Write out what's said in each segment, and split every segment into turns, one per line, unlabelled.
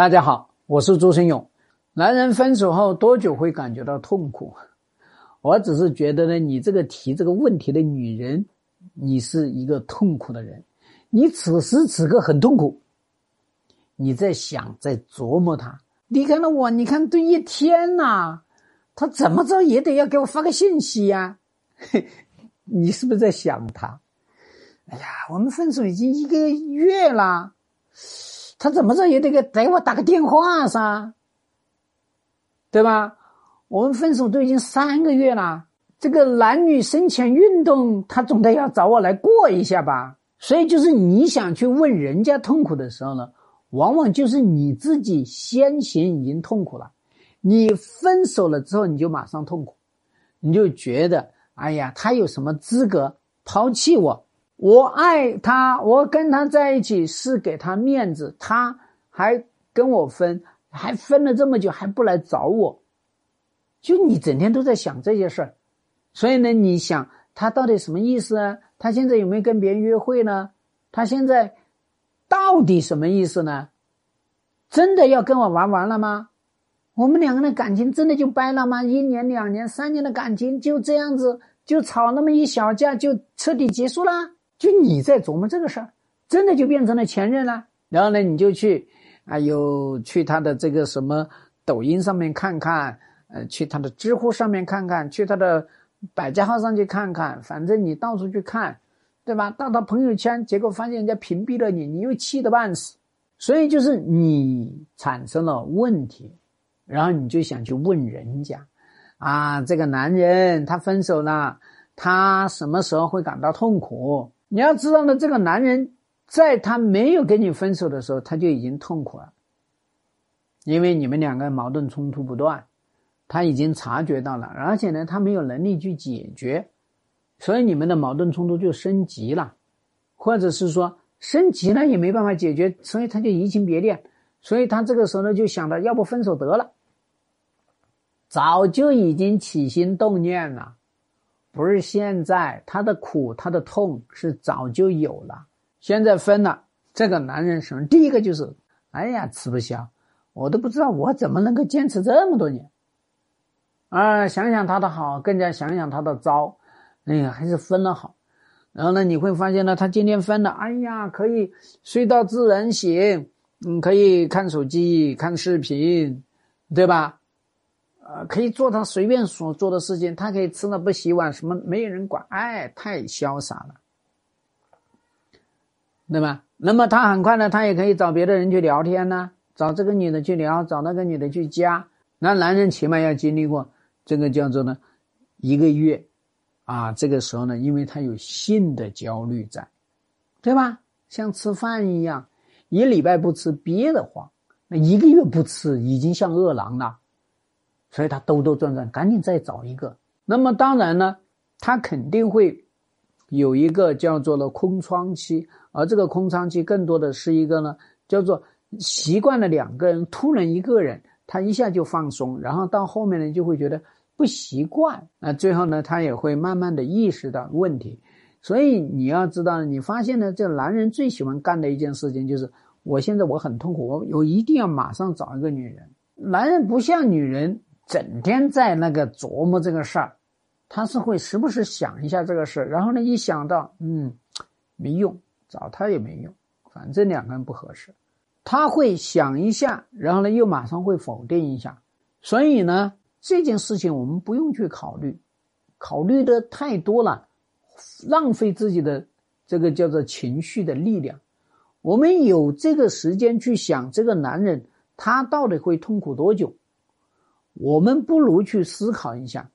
大家好，我是朱生勇。男人分手后多久会感觉到痛苦？我只是觉得呢，你这个提这个问题的女人，你是一个痛苦的人。你此时此刻很痛苦，你在想，在琢磨他离开了我，你看都一天呐，他怎么着也得要给我发个信息呀？你是不是在想他？哎呀，我们分手已经一个月了。他怎么着也得给给我打个电话噻，对吧？我们分手都已经三个月了，这个男女生前运动，他总得要找我来过一下吧？所以就是你想去问人家痛苦的时候呢，往往就是你自己先行已经痛苦了。你分手了之后，你就马上痛苦，你就觉得，哎呀，他有什么资格抛弃我？我爱他，我跟他在一起是给他面子，他还跟我分，还分了这么久还不来找我，就你整天都在想这些事儿，所以呢，你想他到底什么意思啊？他现在有没有跟别人约会呢？他现在到底什么意思呢？真的要跟我玩完了吗？我们两个人感情真的就掰了吗？一年、两年、三年的感情就这样子就吵那么一小架就彻底结束了？就你在琢磨这个事儿，真的就变成了前任了。然后呢，你就去，啊，有去他的这个什么抖音上面看看，呃，去他的知乎上面看看，去他的百家号上去看看，反正你到处去看，对吧？到他朋友圈，结果发现人家屏蔽了你，你又气得半死。所以就是你产生了问题，然后你就想去问人家，啊，这个男人他分手了，他什么时候会感到痛苦？你要知道呢，这个男人在他没有跟你分手的时候，他就已经痛苦了，因为你们两个矛盾冲突不断，他已经察觉到了，而且呢，他没有能力去解决，所以你们的矛盾冲突就升级了，或者是说升级了也没办法解决，所以他就移情别恋，所以他这个时候呢就想到要不分手得了，早就已经起心动念了。不是现在，他的苦，他的痛是早就有了。现在分了，这个男人什么？第一个就是，哎呀，吃不消，我都不知道我怎么能够坚持这么多年。啊，想想他的好，更加想想他的糟，哎呀，还是分了好。然后呢，你会发现呢，他今天分了，哎呀，可以睡到自然醒，嗯，可以看手机、看视频，对吧？呃，可以做他随便所做的事情，他可以吃了不洗碗，什么没有人管，哎，太潇洒了，对吧？那么他很快呢，他也可以找别的人去聊天呢，找这个女的去聊，找那个女的去加。那男人起码要经历过这个叫做呢一个月，啊，这个时候呢，因为他有性的焦虑在，对吧？像吃饭一样，一礼拜不吃憋得慌，那一个月不吃已经像饿狼了。所以他兜兜转转，赶紧再找一个。那么当然呢，他肯定会有一个叫做了空窗期，而这个空窗期更多的是一个呢，叫做习惯了两个人，突然一个人，他一下就放松，然后到后面呢就会觉得不习惯，那最后呢他也会慢慢的意识到问题。所以你要知道，你发现呢，这男人最喜欢干的一件事情就是，我现在我很痛苦，我我一定要马上找一个女人。男人不像女人。整天在那个琢磨这个事儿，他是会时不时想一下这个事，然后呢，一想到嗯，没用，找他也没用，反正两个人不合适，他会想一下，然后呢，又马上会否定一下，所以呢，这件事情我们不用去考虑，考虑的太多了，浪费自己的这个叫做情绪的力量。我们有这个时间去想这个男人他到底会痛苦多久。我们不如去思考一下，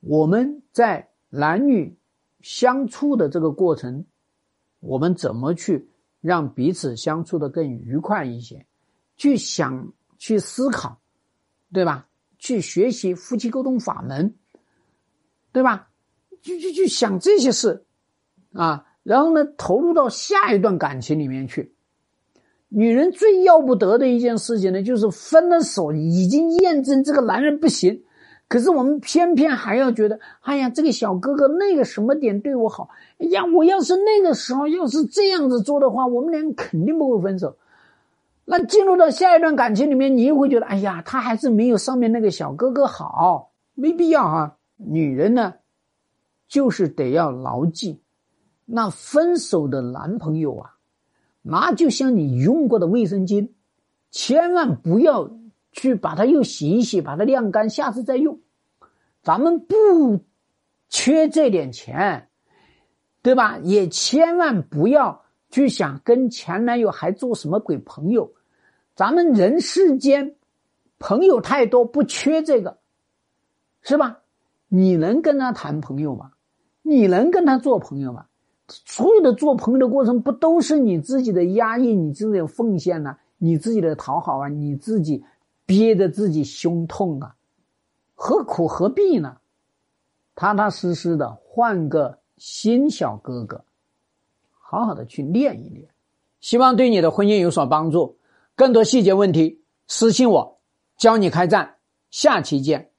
我们在男女相处的这个过程，我们怎么去让彼此相处的更愉快一些？去想，去思考，对吧？去学习夫妻沟通法门，对吧？去去去想这些事，啊，然后呢，投入到下一段感情里面去。女人最要不得的一件事情呢，就是分了手，已经验证这个男人不行，可是我们偏偏还要觉得，哎呀，这个小哥哥那个什么点对我好，哎呀，我要是那个时候要是这样子做的话，我们俩肯定不会分手。那进入到下一段感情里面，你又会觉得，哎呀，他还是没有上面那个小哥哥好，没必要啊。女人呢，就是得要牢记，那分手的男朋友啊，那就像你用过的卫生巾，千万不要去把它又洗一洗，把它晾干，下次再用。咱们不缺这点钱，对吧？也千万不要去想跟前男友还做什么鬼朋友。咱们人世间朋友太多，不缺这个，是吧？你能跟他谈朋友吗？你能跟他做朋友吗？所有的做朋友的过程，不都是你自己的压抑、你自己的奉献呢？你自己的讨好啊？你自己憋着自己胸痛啊？何苦何必呢？踏踏实实的换个新小哥哥，好好的去练一练，希望对你的婚姻有所帮助。更多细节问题私信我，教你开战。下期见。